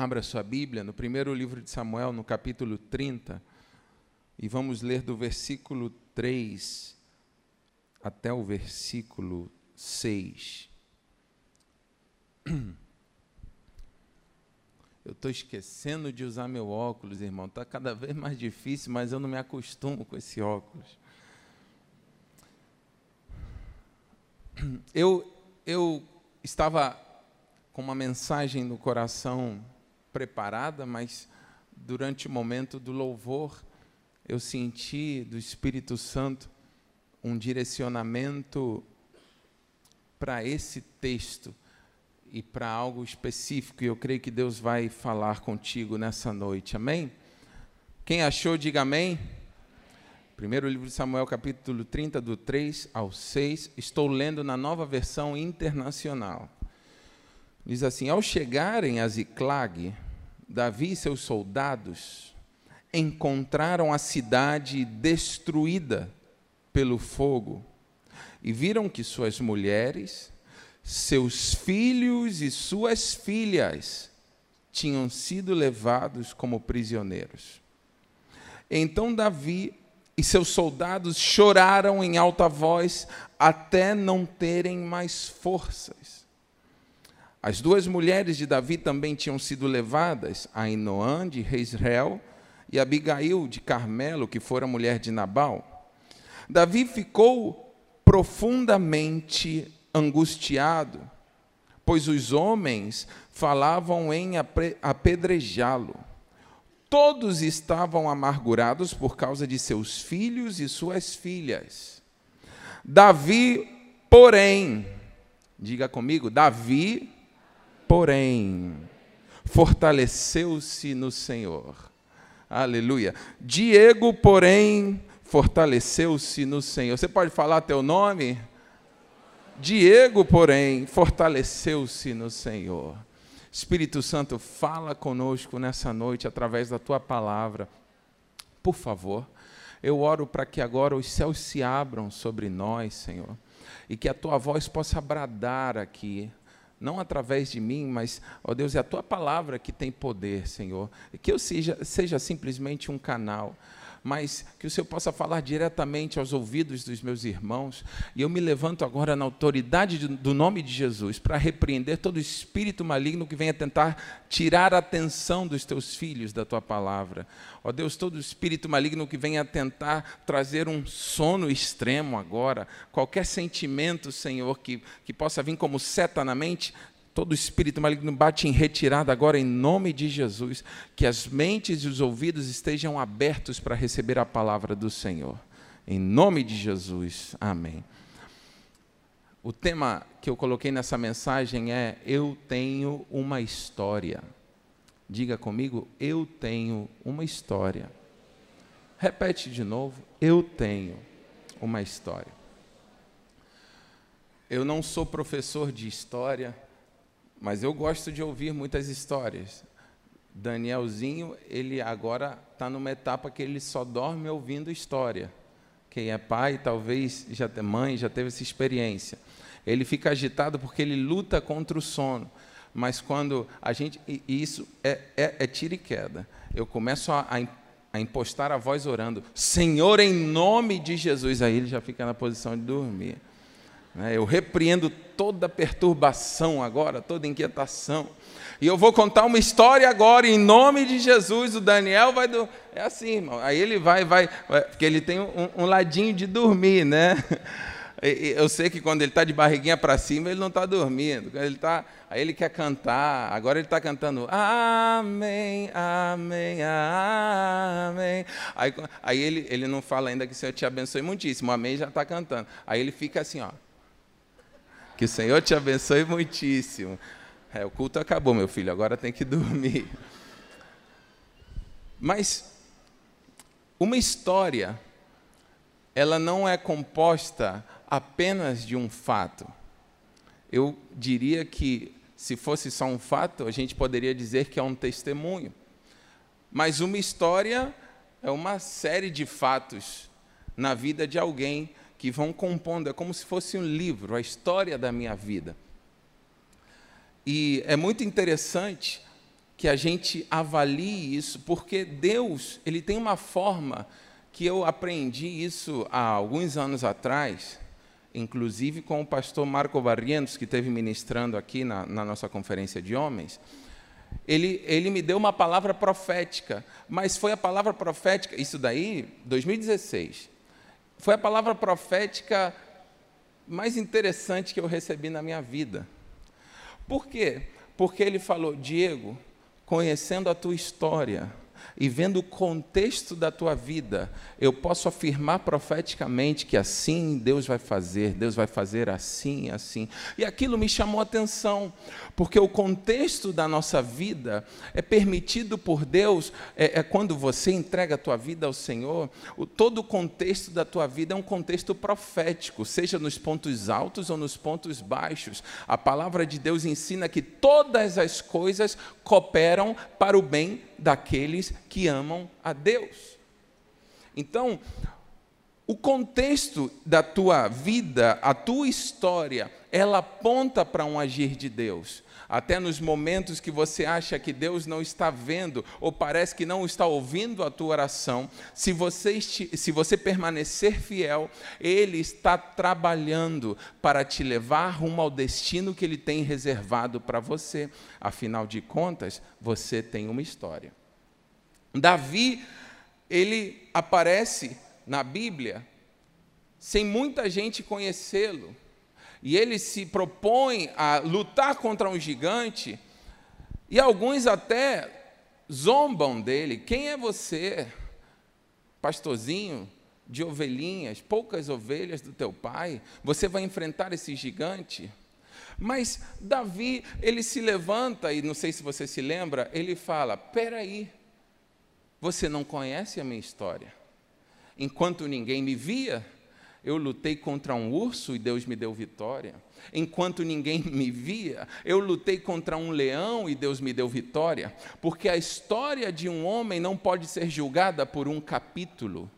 Abra sua Bíblia no primeiro livro de Samuel, no capítulo 30, e vamos ler do versículo 3 até o versículo 6. Eu estou esquecendo de usar meu óculos, irmão. Está cada vez mais difícil, mas eu não me acostumo com esse óculos. Eu, eu estava com uma mensagem no coração preparada, mas durante o momento do louvor, eu senti do Espírito Santo um direcionamento para esse texto e para algo específico, e eu creio que Deus vai falar contigo nessa noite. Amém? Quem achou, diga amém. Primeiro livro de Samuel, capítulo 30, do 3 ao 6. Estou lendo na nova versão internacional. Diz assim: Ao chegarem a Ziclag, Davi e seus soldados encontraram a cidade destruída pelo fogo e viram que suas mulheres, seus filhos e suas filhas tinham sido levados como prisioneiros. Então Davi e seus soldados choraram em alta voz até não terem mais forças. As duas mulheres de Davi também tinham sido levadas, Ainoã de Israel e Abigail de Carmelo, que fora mulher de Nabal. Davi ficou profundamente angustiado, pois os homens falavam em apedrejá-lo. Todos estavam amargurados por causa de seus filhos e suas filhas. Davi, porém, diga comigo, Davi, porém, fortaleceu-se no Senhor. Aleluia. Diego, porém, fortaleceu-se no Senhor. Você pode falar teu nome? Diego, porém, fortaleceu-se no Senhor. Espírito Santo, fala conosco nessa noite através da tua palavra. Por favor, eu oro para que agora os céus se abram sobre nós, Senhor, e que a tua voz possa bradar aqui não através de mim, mas, ó Deus, é a tua palavra que tem poder, Senhor. Que eu seja, seja simplesmente um canal mas que o Senhor possa falar diretamente aos ouvidos dos meus irmãos. E eu me levanto agora na autoridade do nome de Jesus para repreender todo espírito maligno que venha tentar tirar a atenção dos teus filhos da tua palavra. Ó Deus, todo espírito maligno que venha tentar trazer um sono extremo agora, qualquer sentimento, Senhor, que, que possa vir como seta na mente, Todo espírito maligno bate em retirada agora em nome de Jesus. Que as mentes e os ouvidos estejam abertos para receber a palavra do Senhor. Em nome de Jesus. Amém. O tema que eu coloquei nessa mensagem é: Eu tenho uma história. Diga comigo, eu tenho uma história. Repete de novo, eu tenho uma história. Eu não sou professor de história, mas eu gosto de ouvir muitas histórias. Danielzinho, ele agora está numa etapa que ele só dorme ouvindo história. Quem é pai, talvez já tem mãe, já teve essa experiência. Ele fica agitado porque ele luta contra o sono. Mas quando a gente. E isso é, é, é tiro e queda. Eu começo a, a impostar a voz orando: Senhor, em nome de Jesus. Aí ele já fica na posição de dormir. Né? Eu repreendo toda perturbação agora, toda inquietação. E eu vou contar uma história agora, em nome de Jesus. O Daniel vai. Do... É assim, irmão. Aí ele vai, vai. Porque ele tem um, um ladinho de dormir, né? Eu sei que quando ele está de barriguinha para cima, ele não está dormindo. Ele tá, aí ele quer cantar. Agora ele está cantando Amém, Amém, Amém. Aí, aí ele, ele não fala ainda que o Senhor te abençoe muitíssimo. Amém já está cantando. Aí ele fica assim, ó. Que o Senhor te abençoe muitíssimo. É, o culto acabou, meu filho, agora tem que dormir. Mas uma história, ela não é composta apenas de um fato. Eu diria que, se fosse só um fato, a gente poderia dizer que é um testemunho. Mas uma história é uma série de fatos na vida de alguém que vão compondo, é como se fosse um livro, a história da minha vida. E é muito interessante que a gente avalie isso, porque Deus, ele tem uma forma que eu aprendi isso há alguns anos atrás, inclusive com o pastor Marco Barrientos, que esteve ministrando aqui na, na nossa conferência de homens. Ele, ele me deu uma palavra profética, mas foi a palavra profética, isso daí, 2016, foi a palavra profética mais interessante que eu recebi na minha vida. Por quê? Porque ele falou, Diego, conhecendo a tua história e vendo o contexto da tua vida, eu posso afirmar profeticamente que assim Deus vai fazer, Deus vai fazer assim, assim. E aquilo me chamou a atenção, porque o contexto da nossa vida é permitido por Deus, é, é quando você entrega a tua vida ao Senhor, o, todo o contexto da tua vida é um contexto profético, seja nos pontos altos ou nos pontos baixos. A palavra de Deus ensina que todas as coisas cooperam para o bem daqueles que amam a Deus. Então, o contexto da tua vida, a tua história, ela aponta para um agir de Deus. Até nos momentos que você acha que Deus não está vendo ou parece que não está ouvindo a tua oração, se você, se você permanecer fiel, Ele está trabalhando para te levar rumo ao destino que Ele tem reservado para você. Afinal de contas, você tem uma história. Davi, ele aparece na Bíblia sem muita gente conhecê-lo e ele se propõe a lutar contra um gigante, e alguns até zombam dele. Quem é você, pastorzinho de ovelhinhas, poucas ovelhas do teu pai? Você vai enfrentar esse gigante? Mas Davi, ele se levanta, e não sei se você se lembra, ele fala: peraí, você não conhece a minha história. Enquanto ninguém me via, eu lutei contra um urso e Deus me deu vitória. Enquanto ninguém me via, eu lutei contra um leão e Deus me deu vitória. Porque a história de um homem não pode ser julgada por um capítulo.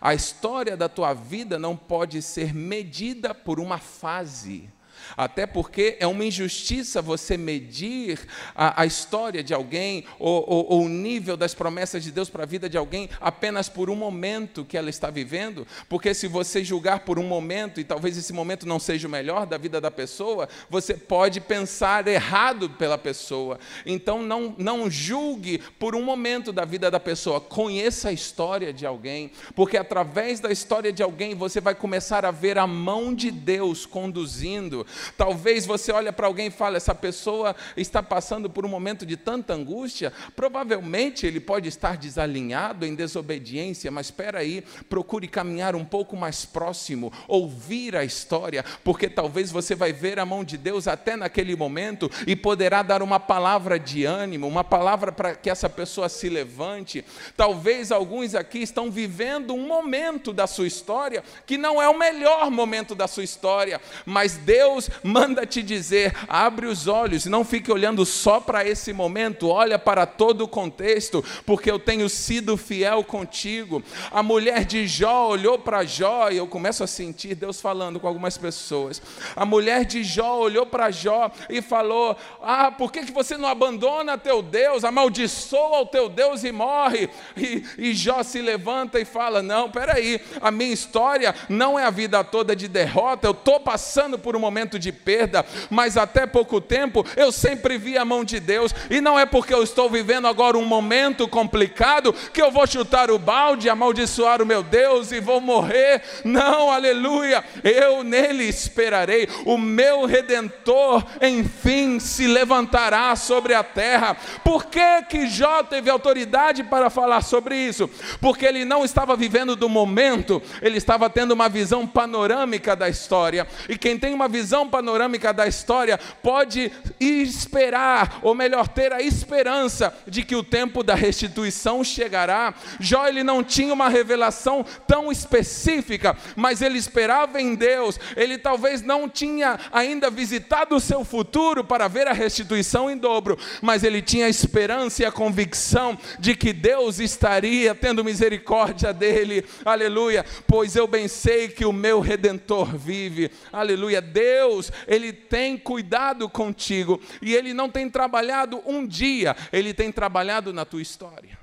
A história da tua vida não pode ser medida por uma fase. Até porque é uma injustiça você medir a, a história de alguém ou, ou, ou, o nível das promessas de Deus para a vida de alguém apenas por um momento que ela está vivendo, porque se você julgar por um momento e talvez esse momento não seja o melhor da vida da pessoa, você pode pensar errado pela pessoa. Então não, não julgue por um momento da vida da pessoa, conheça a história de alguém, porque através da história de alguém você vai começar a ver a mão de Deus conduzindo Talvez você olhe para alguém e fale: essa pessoa está passando por um momento de tanta angústia. Provavelmente ele pode estar desalinhado, em desobediência, mas espera aí, procure caminhar um pouco mais próximo, ouvir a história, porque talvez você vai ver a mão de Deus até naquele momento e poderá dar uma palavra de ânimo, uma palavra para que essa pessoa se levante. Talvez alguns aqui estão vivendo um momento da sua história que não é o melhor momento da sua história, mas Deus Deus manda te dizer: abre os olhos, não fique olhando só para esse momento, olha para todo o contexto, porque eu tenho sido fiel contigo. A mulher de Jó olhou para Jó e eu começo a sentir Deus falando com algumas pessoas. A mulher de Jó olhou para Jó e falou: Ah, por que, que você não abandona teu Deus? Amaldiçoa o teu Deus e morre. E, e Jó se levanta e fala: Não, peraí, a minha história não é a vida toda de derrota, eu estou passando por um momento momento de perda, mas até pouco tempo eu sempre vi a mão de Deus, e não é porque eu estou vivendo agora um momento complicado que eu vou chutar o balde, amaldiçoar o meu Deus e vou morrer. Não, aleluia, eu nele esperarei, o meu redentor enfim se levantará sobre a terra. Por que que Jó teve autoridade para falar sobre isso? Porque ele não estava vivendo do momento, ele estava tendo uma visão panorâmica da história. E quem tem uma visão visão panorâmica da história, pode esperar, ou melhor, ter a esperança de que o tempo da restituição chegará. Jó ele não tinha uma revelação tão específica, mas ele esperava em Deus. Ele talvez não tinha ainda visitado o seu futuro para ver a restituição em dobro, mas ele tinha a esperança e a convicção de que Deus estaria tendo misericórdia dele. Aleluia. Pois eu bem sei que o meu redentor vive. Aleluia. Deus Deus, ele tem cuidado contigo e ele não tem trabalhado um dia, ele tem trabalhado na tua história.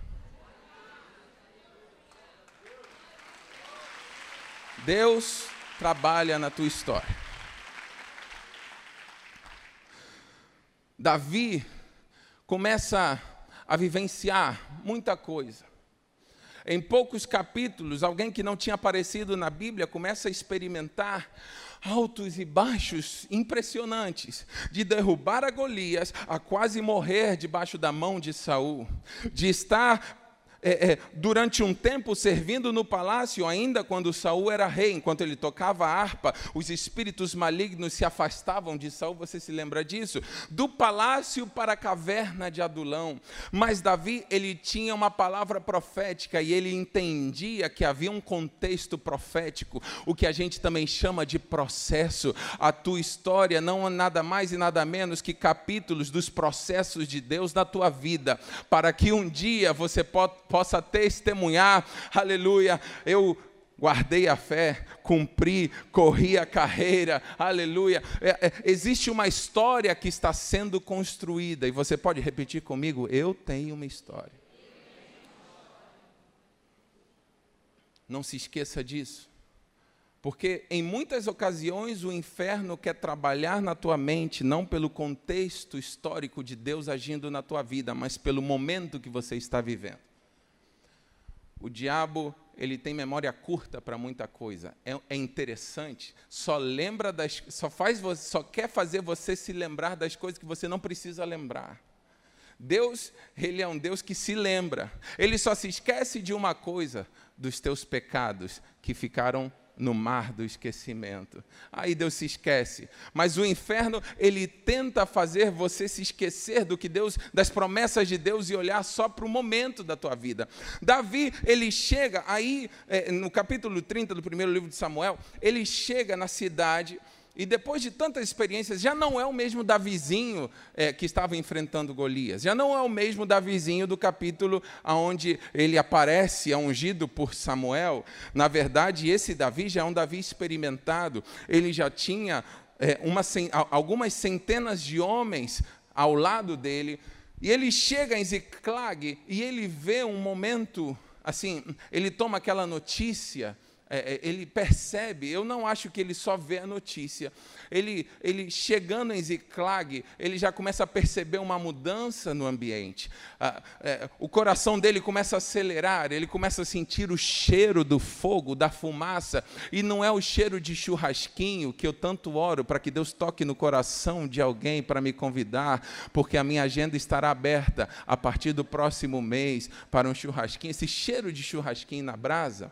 Deus trabalha na tua história. Davi começa a vivenciar muita coisa. Em poucos capítulos, alguém que não tinha aparecido na Bíblia começa a experimentar altos e baixos impressionantes, de derrubar a Golias, a quase morrer debaixo da mão de Saul, de estar é, é, durante um tempo servindo no palácio, ainda quando Saul era rei, enquanto ele tocava a harpa, os espíritos malignos se afastavam de Saul, você se lembra disso? Do palácio para a caverna de Adulão. Mas Davi, ele tinha uma palavra profética e ele entendia que havia um contexto profético, o que a gente também chama de processo. A tua história não é nada mais e nada menos que capítulos dos processos de Deus na tua vida, para que um dia você possa testemunhar, aleluia, eu guardei a fé, cumpri, corri a carreira, aleluia. É, é, existe uma história que está sendo construída, e você pode repetir comigo: eu tenho uma história. Não se esqueça disso. Porque em muitas ocasiões o inferno quer trabalhar na tua mente, não pelo contexto histórico de Deus agindo na tua vida, mas pelo momento que você está vivendo. O diabo ele tem memória curta para muita coisa. É, é, interessante. Só lembra das, só faz, só quer fazer você se lembrar das coisas que você não precisa lembrar. Deus, ele é um Deus que se lembra. Ele só se esquece de uma coisa, dos teus pecados que ficaram no mar do esquecimento. Aí Deus se esquece. Mas o inferno, ele tenta fazer você se esquecer do que Deus, das promessas de Deus e olhar só para o momento da tua vida. Davi, ele chega aí, é, no capítulo 30 do primeiro livro de Samuel, ele chega na cidade e depois de tantas experiências, já não é o mesmo Davizinho é, que estava enfrentando Golias. Já não é o mesmo Davizinho do capítulo onde ele aparece, é ungido por Samuel. Na verdade, esse Davi já é um Davi experimentado. Ele já tinha é, uma, algumas centenas de homens ao lado dele. E ele chega em Ziklag e ele vê um momento, assim, ele toma aquela notícia é, ele percebe, eu não acho que ele só vê a notícia. Ele, ele chegando em Ziklag, ele já começa a perceber uma mudança no ambiente. Ah, é, o coração dele começa a acelerar, ele começa a sentir o cheiro do fogo, da fumaça, e não é o cheiro de churrasquinho que eu tanto oro para que Deus toque no coração de alguém para me convidar, porque a minha agenda estará aberta a partir do próximo mês para um churrasquinho. Esse cheiro de churrasquinho na brasa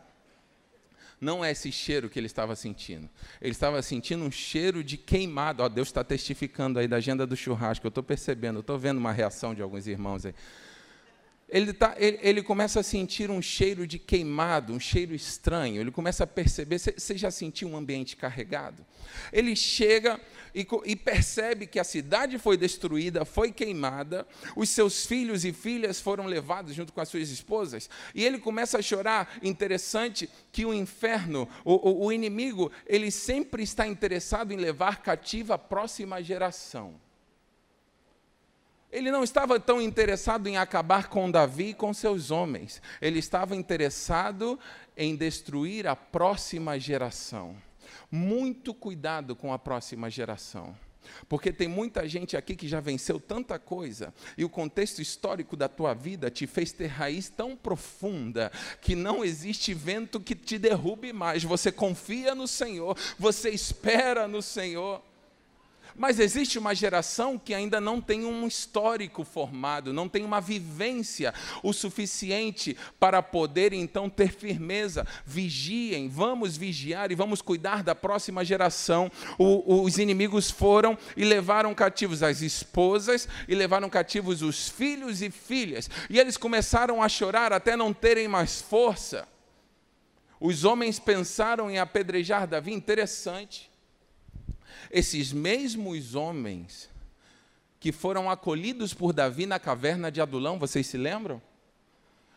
não é esse cheiro que ele estava sentindo. Ele estava sentindo um cheiro de queimado. Ó, Deus está testificando aí da agenda do churrasco. Eu estou percebendo, estou vendo uma reação de alguns irmãos aí ele, tá, ele, ele, começa a sentir um cheiro de queimado, um cheiro estranho. Ele começa a perceber. Você já sentiu um ambiente carregado? Ele chega e, e, percebe que a cidade foi destruída, foi queimada, os seus filhos e filhas foram levados junto com as suas esposas, e ele começa a chorar. Interessante que o inferno, o, o, o inimigo, ele sempre está interessado em levar cativa a próxima geração. Ele não estava tão interessado em acabar com Davi e com seus homens. Ele estava interessado em destruir a próxima geração. Muito cuidado com a próxima geração. Porque tem muita gente aqui que já venceu tanta coisa, e o contexto histórico da tua vida te fez ter raiz tão profunda que não existe vento que te derrube mais. Você confia no Senhor, você espera no Senhor. Mas existe uma geração que ainda não tem um histórico formado, não tem uma vivência o suficiente para poder então ter firmeza. Vigiem, vamos vigiar e vamos cuidar da próxima geração. O, os inimigos foram e levaram cativos as esposas e levaram cativos os filhos e filhas. E eles começaram a chorar até não terem mais força. Os homens pensaram em apedrejar Davi, interessante. Esses mesmos homens que foram acolhidos por Davi na caverna de Adulão, vocês se lembram?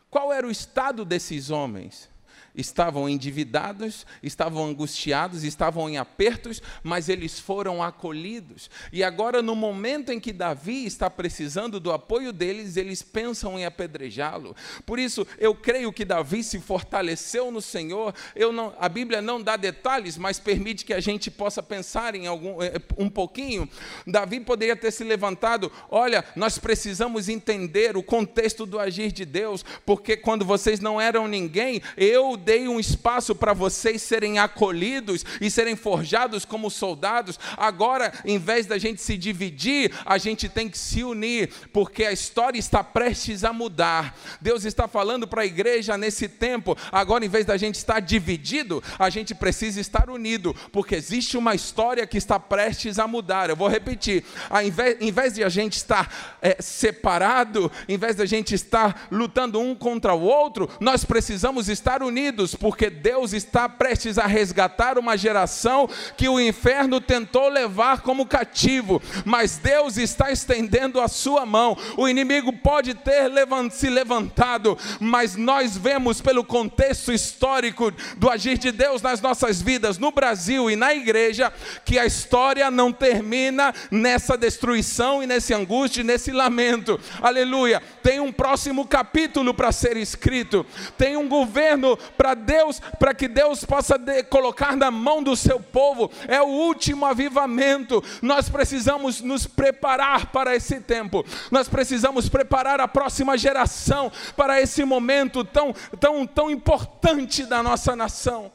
Qual era o estado desses homens? Estavam endividados, estavam angustiados, estavam em apertos, mas eles foram acolhidos. E agora, no momento em que Davi está precisando do apoio deles, eles pensam em apedrejá-lo. Por isso, eu creio que Davi se fortaleceu no Senhor. Eu não, a Bíblia não dá detalhes, mas permite que a gente possa pensar em algum eh, um pouquinho. Davi poderia ter se levantado. Olha, nós precisamos entender o contexto do agir de Deus, porque quando vocês não eram ninguém, eu dei um espaço para vocês serem acolhidos e serem forjados como soldados. Agora, em vez da gente se dividir, a gente tem que se unir, porque a história está prestes a mudar. Deus está falando para a igreja nesse tempo. Agora, em vez da gente estar dividido, a gente precisa estar unido, porque existe uma história que está prestes a mudar. Eu vou repetir: invés, em vez de a gente estar é, separado, em vez da gente estar lutando um contra o outro, nós precisamos estar unidos unidos, porque Deus está prestes a resgatar uma geração que o inferno tentou levar como cativo, mas Deus está estendendo a sua mão. O inimigo pode ter se levantado, mas nós vemos pelo contexto histórico do agir de Deus nas nossas vidas, no Brasil e na igreja, que a história não termina nessa destruição e nesse angústia e nesse lamento. Aleluia. Tem um próximo capítulo para ser escrito. Tem um governo para Deus, para que Deus possa de, colocar na mão do seu povo. É o último avivamento. Nós precisamos nos preparar para esse tempo. Nós precisamos preparar a próxima geração para esse momento tão tão tão importante da nossa nação.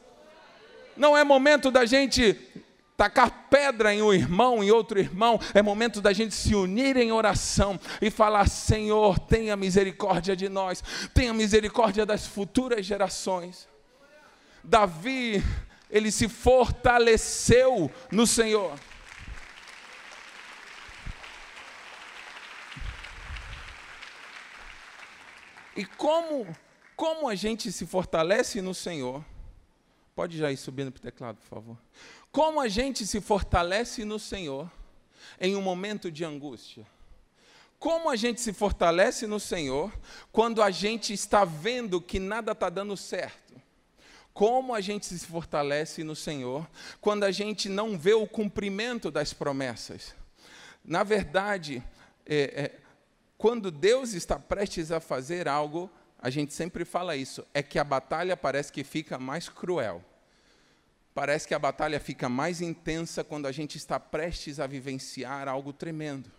Não é momento da gente tacar pedra em um irmão, em outro irmão, é momento da gente se unir em oração e falar: Senhor, tenha misericórdia de nós, tenha misericórdia das futuras gerações. Davi, ele se fortaleceu no Senhor. E como, como a gente se fortalece no Senhor? Pode já ir subindo para o teclado, por favor. Como a gente se fortalece no Senhor em um momento de angústia? Como a gente se fortalece no Senhor quando a gente está vendo que nada está dando certo? Como a gente se fortalece no Senhor quando a gente não vê o cumprimento das promessas? Na verdade, é, é, quando Deus está prestes a fazer algo, a gente sempre fala isso, é que a batalha parece que fica mais cruel. Parece que a batalha fica mais intensa quando a gente está prestes a vivenciar algo tremendo.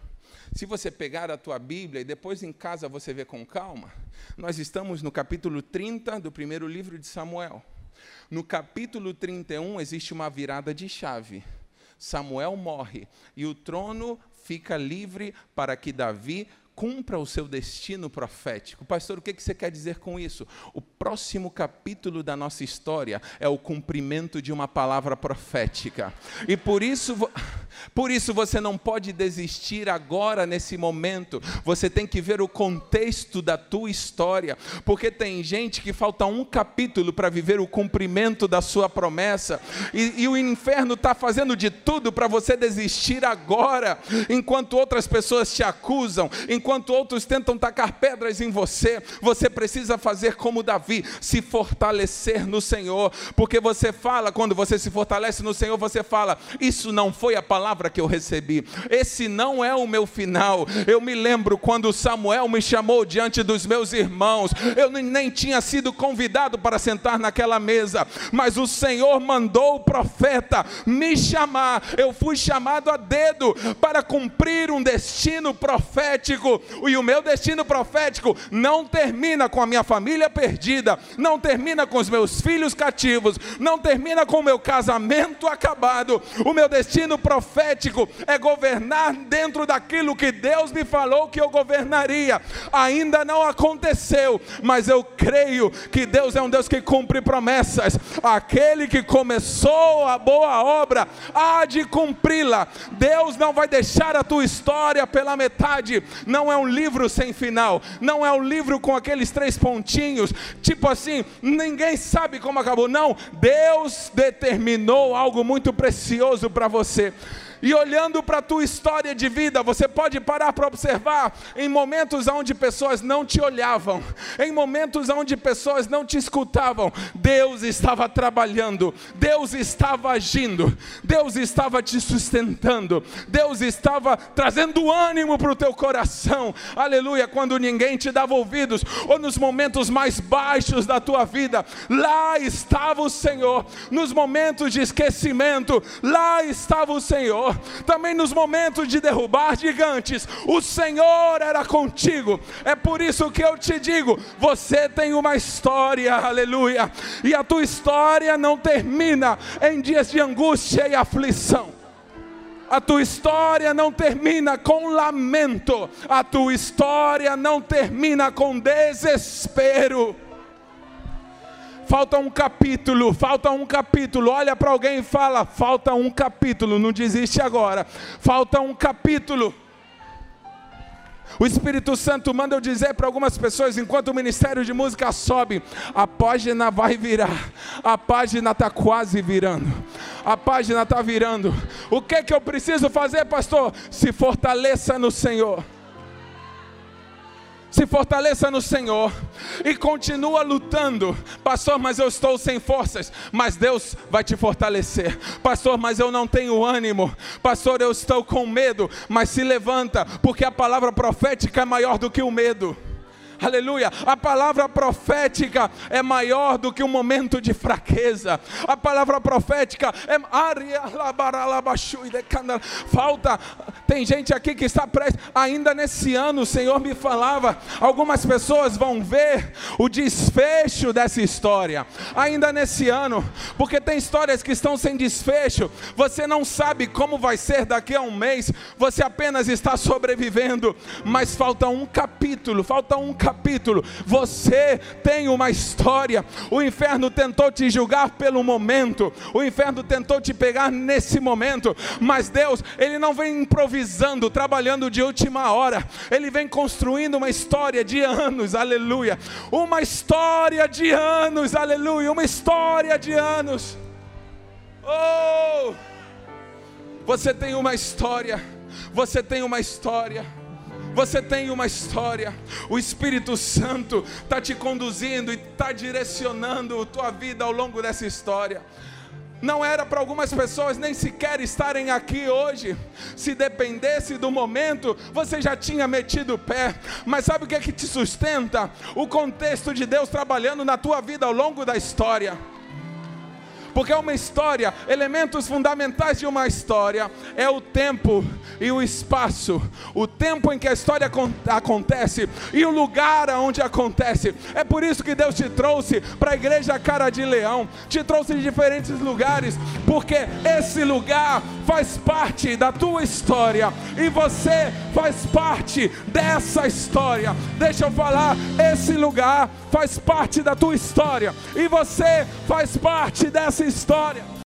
Se você pegar a tua Bíblia e depois em casa você ver com calma, nós estamos no capítulo 30 do primeiro livro de Samuel. No capítulo 31 existe uma virada de chave. Samuel morre e o trono fica livre para que Davi cumpra o seu destino profético. Pastor, o que você quer dizer com isso? O próximo capítulo da nossa história é o cumprimento de uma palavra profética. E por isso, por isso você não pode desistir agora nesse momento. Você tem que ver o contexto da tua história, porque tem gente que falta um capítulo para viver o cumprimento da sua promessa, e, e o inferno está fazendo de tudo para você desistir agora, enquanto outras pessoas te acusam, enquanto enquanto outros tentam tacar pedras em você, você precisa fazer como Davi, se fortalecer no Senhor, porque você fala, quando você se fortalece no Senhor, você fala: Isso não foi a palavra que eu recebi, esse não é o meu final. Eu me lembro quando Samuel me chamou diante dos meus irmãos, eu nem tinha sido convidado para sentar naquela mesa, mas o Senhor mandou o profeta me chamar, eu fui chamado a dedo para cumprir um destino profético e o meu destino profético não termina com a minha família perdida, não termina com os meus filhos cativos, não termina com o meu casamento acabado. O meu destino profético é governar dentro daquilo que Deus me falou que eu governaria. Ainda não aconteceu, mas eu creio que Deus é um Deus que cumpre promessas. Aquele que começou a boa obra há de cumpri-la. Deus não vai deixar a tua história pela metade. Não não é um livro sem final, não é um livro com aqueles três pontinhos, tipo assim, ninguém sabe como acabou. Não, Deus determinou algo muito precioso para você. E olhando para a tua história de vida, você pode parar para observar em momentos onde pessoas não te olhavam, em momentos onde pessoas não te escutavam, Deus estava trabalhando, Deus estava agindo, Deus estava te sustentando, Deus estava trazendo ânimo para o teu coração, aleluia. Quando ninguém te dava ouvidos, ou nos momentos mais baixos da tua vida, lá estava o Senhor, nos momentos de esquecimento, lá estava o Senhor, também nos momentos de derrubar gigantes, o Senhor era contigo, é por isso que eu te digo: você tem uma história, aleluia, e a tua história não termina em dias de angústia e aflição. A tua história não termina com lamento, a tua história não termina com desespero. Falta um capítulo, falta um capítulo. Olha para alguém e fala: falta um capítulo, não desiste agora. Falta um capítulo. O Espírito Santo manda eu dizer para algumas pessoas, enquanto o ministério de música sobe, a página vai virar, a página está quase virando, a página está virando. O que é que eu preciso fazer, pastor? Se fortaleça no Senhor se fortaleça no Senhor e continua lutando. Pastor, mas eu estou sem forças, mas Deus vai te fortalecer. Pastor, mas eu não tenho ânimo. Pastor, eu estou com medo, mas se levanta, porque a palavra profética é maior do que o medo aleluia. A palavra profética é maior do que um momento de fraqueza. A palavva profética é. Falta, tem gente aqui que está prestes, ainda nesse ano o Senhor me falava, algumas pessoas vão ver o desfecho dessa história, ainda nesse ano, porque tem histórias que estão sem desfecho, você não sabe como vai ser daqui a um mês, você apenas está sobrevivendo, mas falta um capítulo, falta um capítulo capítulo. Você tem uma história. O inferno tentou te julgar pelo momento, o inferno tentou te pegar nesse momento, mas Deus, Ele não vem improvisando, trabalhando de última hora, Ele vem construindo uma história de anos, aleluia. Uma história de anos, aleluia. Uma história de anos. Oh! Você tem uma história, você tem uma história. Você tem uma história, o Espírito Santo está te conduzindo e está direcionando a tua vida ao longo dessa história. Não era para algumas pessoas nem sequer estarem aqui hoje. Se dependesse do momento, você já tinha metido o pé. Mas sabe o que é que te sustenta? O contexto de Deus trabalhando na tua vida ao longo da história porque é uma história, elementos fundamentais de uma história é o tempo e o espaço, o tempo em que a história acontece e o lugar onde acontece. É por isso que Deus te trouxe para a igreja Cara de Leão, te trouxe de diferentes lugares, porque esse lugar faz parte da tua história e você faz parte dessa história. Deixa eu falar, esse lugar faz parte da tua história e você faz parte dessa história.